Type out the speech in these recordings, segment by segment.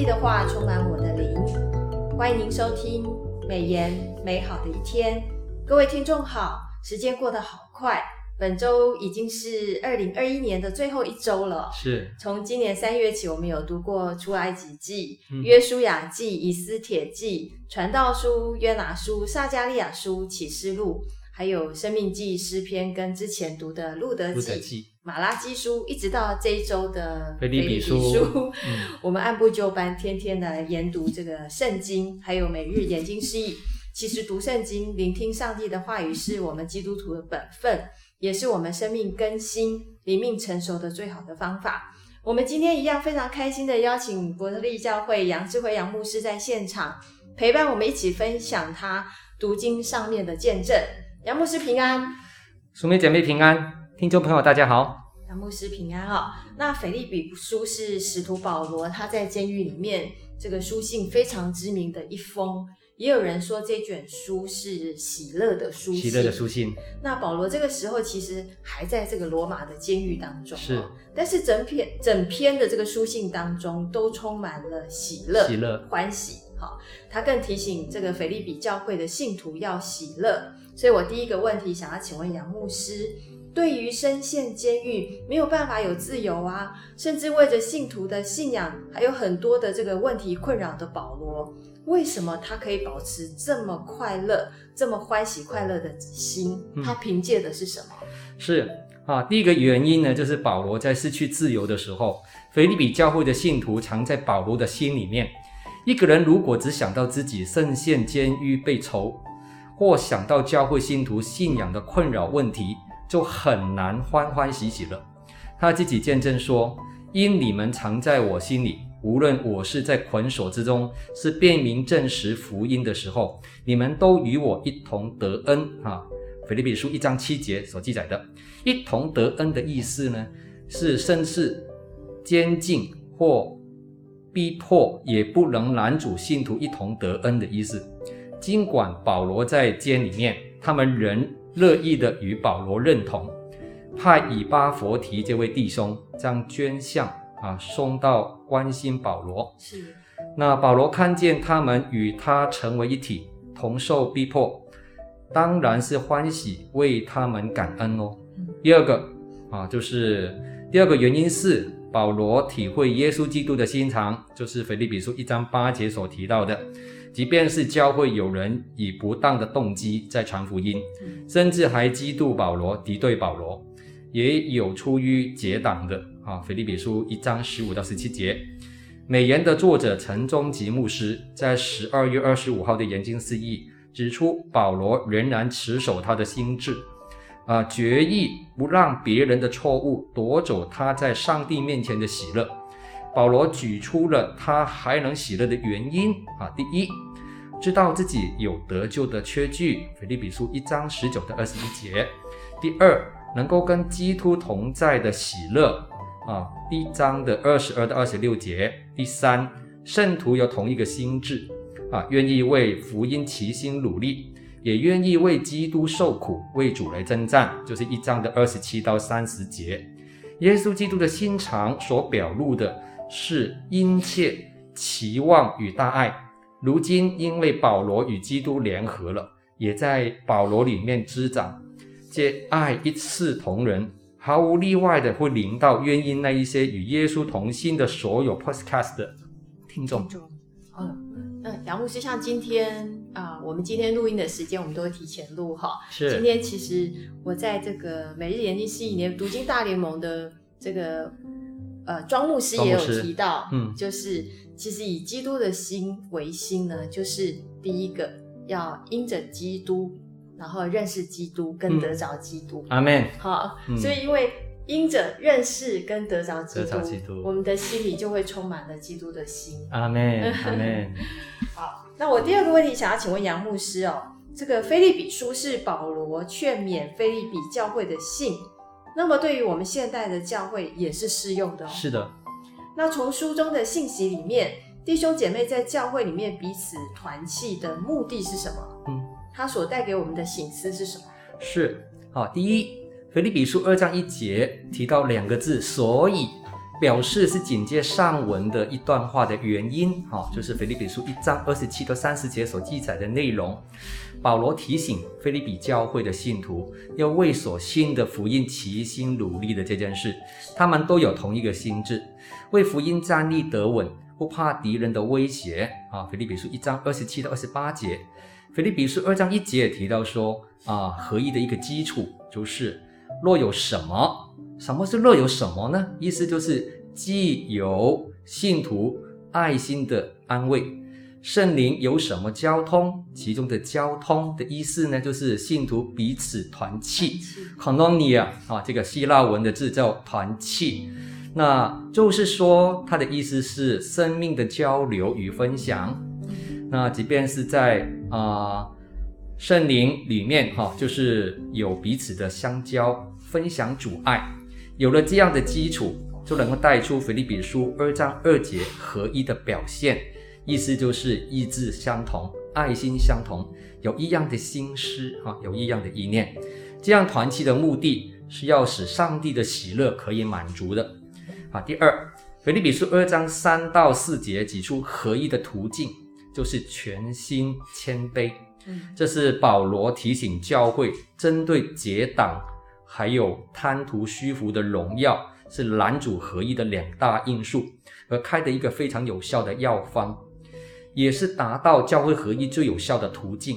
帝的话充满我的灵，欢迎您收听美言美好的一天。各位听众好，时间过得好快，本周已经是二零二一年的最后一周了。是，从今年三月起，我们有读过出埃及记、嗯、约书亚记、以斯帖记、传道书、约拿书、撒加利亚书、启示录。还有《生命记》诗篇跟之前读的《路德记》、马拉基书，一直到这一周的《腓立比书》嗯，我们按部就班，天天的研读这个圣经，还有每日研经释义。其实读圣经、聆听上帝的话语，是我们基督徒的本分，也是我们生命更新、灵命成熟的最好的方法。我们今天一样非常开心的邀请伯特利教会杨智慧杨牧师在现场陪伴我们一起分享他读经上面的见证。杨牧师平安，淑美姐妹平安，听众朋友大家好。杨牧师平安哦。那腓立比书是使徒保罗他在监狱里面这个书信非常知名的一封，也有人说这卷书是喜乐的书信。喜乐的书信。那保罗这个时候其实还在这个罗马的监狱当中，是。但是整篇整篇的这个书信当中都充满了喜乐、喜乐、欢喜。好，他更提醒这个腓利比教会的信徒要喜乐。所以我第一个问题想要请问杨牧师，对于深陷监狱没有办法有自由啊，甚至为着信徒的信仰还有很多的这个问题困扰的保罗，为什么他可以保持这么快乐、这么欢喜快乐的心？他凭借的是什么？嗯、是啊，第一个原因呢，就是保罗在失去自由的时候，腓利比教会的信徒藏在保罗的心里面。一个人如果只想到自己深陷监狱被囚，或想到教会信徒信仰的困扰问题，就很难欢欢喜喜了。他自己见证说：“因你们常在我心里，无论我是在捆锁之中，是辩明证实福音的时候，你们都与我一同得恩。”啊，腓立比书一章七节所记载的“一同得恩”的意思呢，是甚是监禁或逼迫也不能拦阻信徒一同得恩的意思。尽管保罗在监里面，他们仍乐意的与保罗认同，派以巴佛提这位弟兄将捐项啊送到关心保罗。是，那保罗看见他们与他成为一体，同受逼迫，当然是欢喜为他们感恩哦。嗯、第二个啊，就是第二个原因是保罗体会耶稣基督的心肠，就是腓立比书一章八节所提到的。即便是教会有人以不当的动机在传福音，甚至还嫉妒保罗、敌对保罗，也有出于结党的啊。腓立比书一章十五到十七节，美言的作者陈忠吉牧师在十二月二十五号的研经释义指出，保罗仍然持守他的心志，啊，决意不让别人的错误夺走他在上帝面前的喜乐。保罗举出了他还能喜乐的原因啊，第一，知道自己有得救的缺据，腓立比书一章十九到二十一节；第二，能够跟基督同在的喜乐啊，一章的二十二到二十六节；第三，圣徒有同一个心志啊，愿意为福音齐心努力，也愿意为基督受苦，为主来征战，就是一章的二十七到三十节。耶稣基督的心肠所表露的。是殷切期望与大爱，如今因为保罗与基督联合了，也在保罗里面滋长，这爱一视同仁，毫无例外的会临到愿意那一些与耶稣同心的所有 Podcast 的听众。嗯，那杨牧师，像今天啊、呃，我们今天录音的时间，我们都会提前录哈。是。今天其实我在这个每日研经释义年读经大联盟的这个。呃，庄牧师也有提到，嗯，就是其实以基督的心为心呢，就是第一个要因着基督，然后认识基督跟得着基督。阿门。好，所以因为因着认识跟得着基督，基督我们的心里就会充满了基督的心。阿门，阿门。好，那我第二个问题想要请问杨牧师哦，这个菲利比书是保罗劝勉菲利比教会的信。那么，对于我们现代的教会也是适用的哦。是的。那从书中的信息里面，弟兄姐妹在教会里面彼此团契的目的是什么？嗯，它所带给我们的醒思是什么？是。好，第一，腓立比书二章一节提到两个字，所以表示是紧接上文的一段话的原因，哈，就是腓立比书一章二十七到三十节所记载的内容。保罗提醒腓立比教会的信徒要为所信的福音齐心努力的这件事，他们都有同一个心智，为福音站立得稳，不怕敌人的威胁。啊，腓立比书一章二十七到二十八节，腓立比书二章一节也提到说，啊，合一的一个基础就是，若有什么，什么是乐有什么呢？意思就是既有信徒爱心的安慰。圣灵有什么交通？其中的交通的意思呢，就是信徒彼此团契，koinonia 啊，这个希腊文的字叫团契。那就是说，它的意思是生命的交流与分享。那即便是在啊、呃、圣灵里面哈、啊，就是有彼此的相交、分享主爱。有了这样的基础，就能够带出腓立比书二章二节合一的表现。意思就是意志相同，爱心相同，有一样的心思哈，有一样的意念。这样团契的目的是要使上帝的喜乐可以满足的。啊，第二，腓立比书二章三到四节指出合一的途径，就是全心谦卑。嗯，这是保罗提醒教会，针对结党还有贪图虚浮的荣耀，是拦阻合一的两大因素，而开的一个非常有效的药方。也是达到教会合一最有效的途径，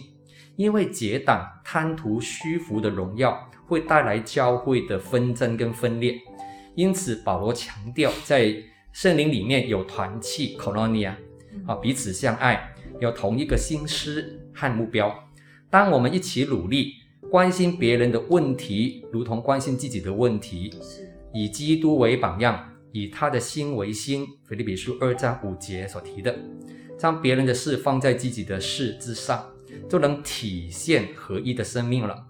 因为结党贪图虚浮的荣耀，会带来教会的纷争跟分裂。因此，保罗强调在圣灵里面有团契 koinonia 啊，彼此相爱，有同一个心思和目标。当我们一起努力，关心别人的问题，如同关心自己的问题，以基督为榜样，以他的心为心。腓立比书二章五节所提的。将别人的事放在自己的事之上，就能体现合一的生命了。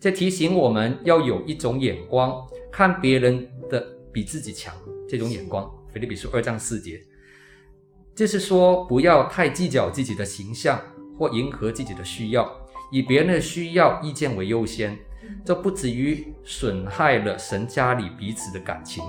这提醒我们要有一种眼光，看别人的比自己强。这种眼光，腓立比书二章四节，就是说不要太计较自己的形象或迎合自己的需要，以别人的需要意见为优先，这不止于损害了神家里彼此的感情，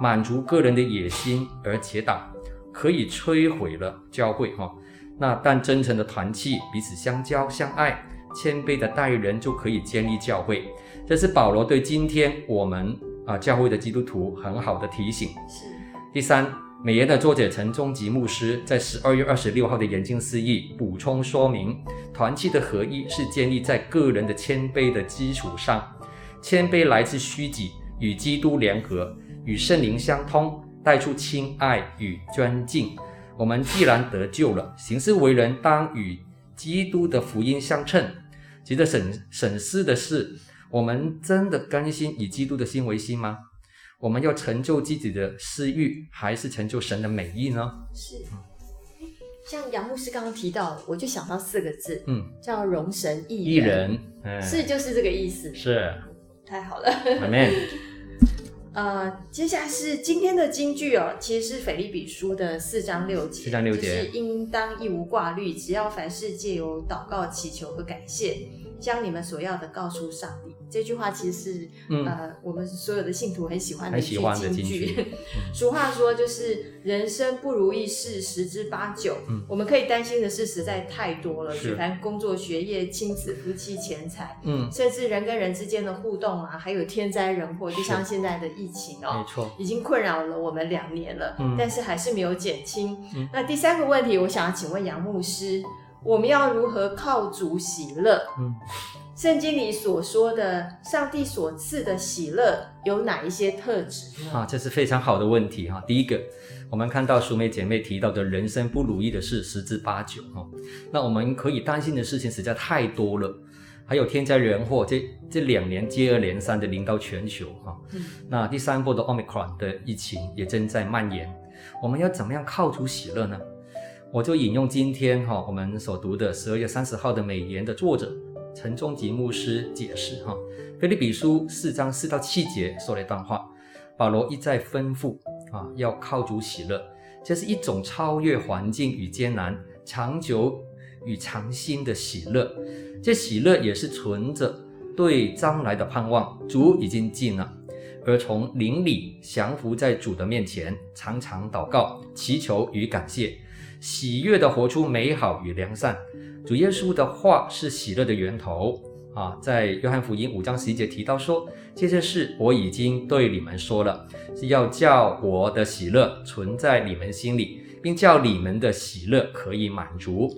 满足个人的野心而结党。可以摧毁了教会哈，那但真诚的团契，彼此相交相爱，谦卑的待人，就可以建立教会。这是保罗对今天我们啊教会的基督徒很好的提醒。是。第三，美言的作者陈忠吉牧师在十二月二十六号的研经释义补充说明，团契的合一是建立在个人的谦卑的基础上，谦卑来自虚己，与基督联合，与圣灵相通。带出亲爱与尊敬。我们既然得救了，行事为人当与基督的福音相称。值得审审视的是，我们真的甘心以基督的心为心吗？我们要成就自己的私欲，还是成就神的美意呢？是。像杨牧师刚刚提到，我就想到四个字，嗯，叫容神益人。益人，是就是这个意思。是。太好了。Amen。呃，接下来是今天的金句哦，其实是腓立比书的四章六节，四章六节，就是应当一无挂虑，只要凡事借由祷告、祈求和感谢，将你们所要的告诉上帝。这句话其实是，嗯、呃，我们所有的信徒很喜欢的一句金句。俗话说，就是人生不如意事十之八九。嗯，我们可以担心的事实在太多了，举凡工作、学业、亲子、夫妻、钱财，嗯，甚至人跟人之间的互动啊，还有天灾人祸，就像现在的疫情哦，没错，已经困扰了我们两年了，嗯，但是还是没有减轻。嗯，那第三个问题，我想要请问杨牧师，我们要如何靠主喜乐？嗯。圣经里所说的上帝所赐的喜乐有哪一些特质呢？啊，这是非常好的问题哈。第一个，我们看到淑美姐妹提到的人生不如意的事十之八九哈。那我们可以担心的事情实在太多了，还有天灾人祸，这这两年接二连三的临到全球哈。嗯。那第三波的 Omicron 的疫情也正在蔓延，我们要怎么样靠主喜乐呢？我就引用今天哈我们所读的十二月三十号的美言的作者。陈忠吉牧师解释：哈，腓立比书四章四到七节说了一段话，保罗一再吩咐啊，要靠主喜乐，这是一种超越环境与艰难、长久与长新的喜乐。这喜乐也是存着对将来的盼望，主已经近了，而从灵里降服在主的面前，常常祷告、祈求与感谢，喜悦地活出美好与良善。主耶稣的话是喜乐的源头啊，在约翰福音五章十一节提到说：“这些事我已经对你们说了，是要叫我的喜乐存在你们心里，并叫你们的喜乐可以满足。”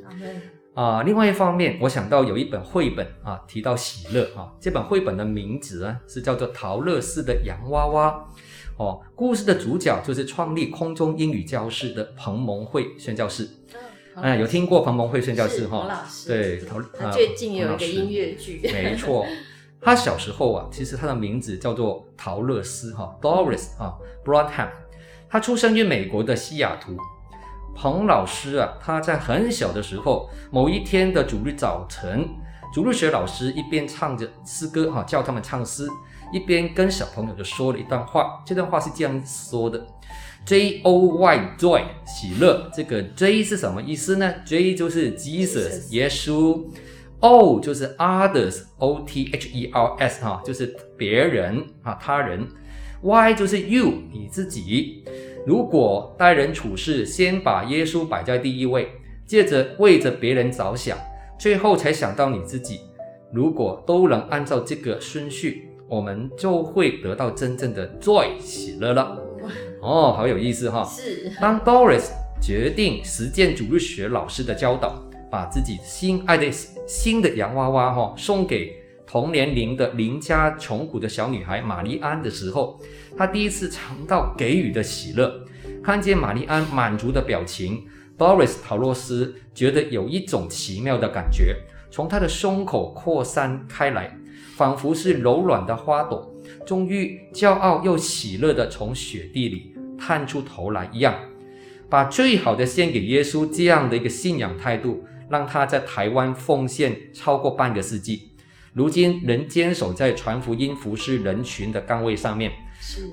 啊，另外一方面，我想到有一本绘本啊，提到喜乐啊，这本绘本的名字呢是叫做《桃乐丝的洋娃娃》哦。故事的主角就是创立空中英语教室的彭蒙惠宣教士。嗯，嗯，有听过彭蒙惠宣教士哈？彭老师。对，陶。他最近有一个音乐剧。没错，他小时候啊，其实他的名字叫做陶乐斯哈，Doris 啊，Broadham。他出生于美国的西雅图。彭老师啊，他在很小的时候，某一天的主日早晨，主日学老师一边唱着诗歌哈，叫他们唱诗，一边跟小朋友就说了一段话。这段话是这样说的：J O Y Joy 喜乐。这个 J 是什么意思呢？J 就是 Jesus 耶稣，O 就是 Others O T H E R S 哈，就是别人啊他人，Y 就是 You 你自己。如果待人处事，先把耶稣摆在第一位，接着为着别人着想，最后才想到你自己。如果都能按照这个顺序，我们就会得到真正的 joy 喜乐了。哦，好有意思哈！是。当 Doris 决定实践主日学老师的教导，把自己心爱的新的洋娃娃哈送给同年龄的邻家穷苦的小女孩玛丽安的时候，她第一次尝到给予的喜乐。看见玛丽安满足的表情，Doris 陶洛斯觉得有一种奇妙的感觉从他的胸口扩散开来，仿佛是柔软的花朵，终于骄傲又喜乐地从雪地里探出头来一样。把最好的献给耶稣，这样的一个信仰态度，让他在台湾奉献超过半个世纪。如今仍坚守在传福音、服侍人群的岗位上面。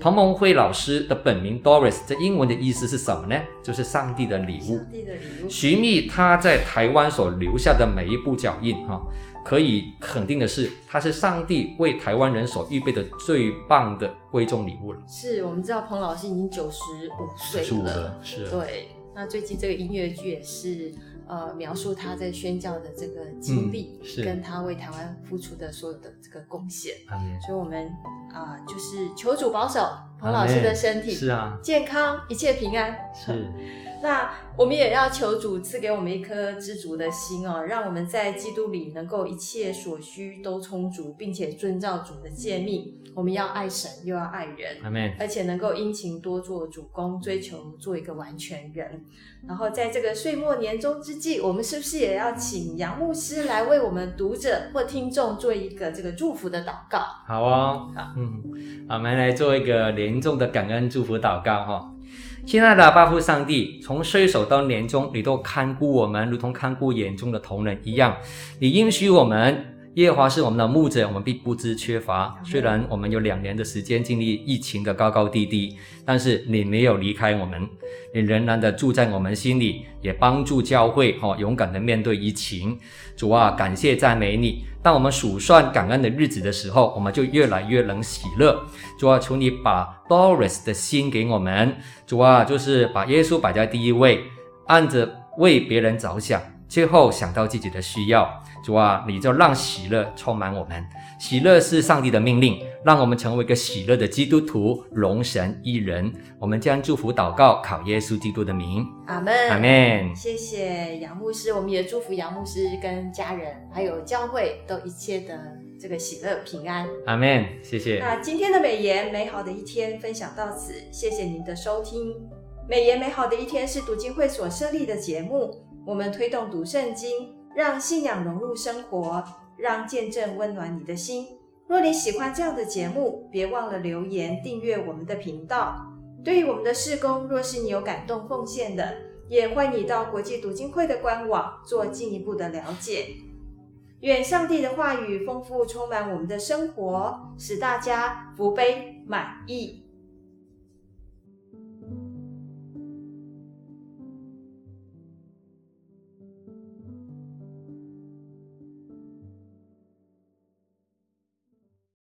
彭蒙惠老师的本名 Doris，这英文的意思是什么呢？就是上帝的礼物。上帝的礼物。寻觅他在台湾所留下的每一步脚印，哈，可以肯定的是，他是上帝为台湾人所预备的最棒的贵重礼物了。是我们知道彭老师已经九十五岁了，是。对，那最近这个音乐剧也是。呃，描述他在宣教的这个经历，嗯、是跟他为台湾付出的所有的这个贡献。所以，我们啊、呃，就是求主保守彭老师的身体，是啊，健康，一切平安。是。那我们也要求主赐给我们一颗知足的心哦，让我们在基督里能够一切所需都充足，并且遵照主的诫命。我们要爱神，又要爱人，阿们，而且能够殷勤多做主工，追求做一个完全人。然后在这个岁末年终之际，我们是不是也要请杨牧师来为我们读者或听众做一个这个祝福的祷告？好哦，好，嗯，我们来做一个严重的感恩祝福祷告哈。亲爱的阿爸父上帝，从岁首到年终，你都看顾我们，如同看顾眼中的同仁一样。你应许我们，耶和华是我们的牧者，我们必不知缺乏。虽然我们有两年的时间经历疫情的高高低低，但是你没有离开我们，你仍然的住在我们心里，也帮助教会哈勇敢的面对疫情。主啊，感谢赞美你。当我们数算感恩的日子的时候，我们就越来越能喜乐。主啊，求你把 Doris 的心给我们。主啊，就是把耶稣摆在第一位，按着为别人着想，最后想到自己的需要。主啊，你就让喜乐充满我们。喜乐是上帝的命令，让我们成为一个喜乐的基督徒，荣神益人。我们将祝福祷告，考耶稣基督的名。阿门，阿门。谢谢杨牧师，我们也祝福杨牧师跟家人，还有教会都一切的这个喜乐平安。阿门，谢谢。那今天的美言美好的一天分享到此，谢谢您的收听。美言美好的一天是读经会所设立的节目，我们推动读圣经，让信仰融入生活。让见证温暖你的心。若你喜欢这样的节目，别忘了留言订阅我们的频道。对于我们的事工，若是你有感动奉献的，也欢迎你到国际读经会的官网做进一步的了解。愿上帝的话语丰富充满我们的生活，使大家福杯满溢。